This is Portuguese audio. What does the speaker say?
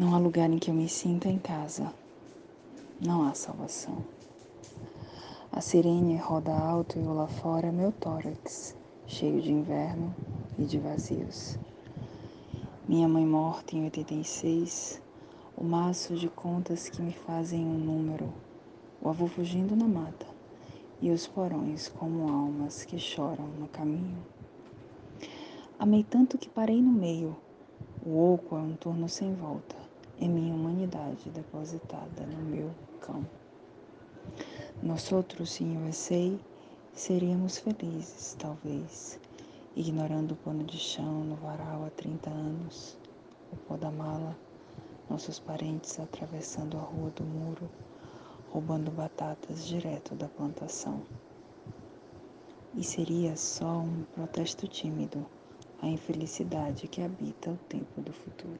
Não há lugar em que eu me sinta em casa. Não há salvação. A sirene roda alto e eu lá fora meu tórax, cheio de inverno e de vazios. Minha mãe morta em 86, o maço de contas que me fazem um número, o avô fugindo na mata e os porões como almas que choram no caminho. Amei tanto que parei no meio, o oco é um turno sem volta, é minha humanidade depositada no meu cão. Nós outros em USA seríamos felizes, talvez, ignorando o pano de chão no varal há 30 anos, o pó da mala, nossos parentes atravessando a rua do muro, roubando batatas direto da plantação. E seria só um protesto tímido à infelicidade que habita o tempo do futuro.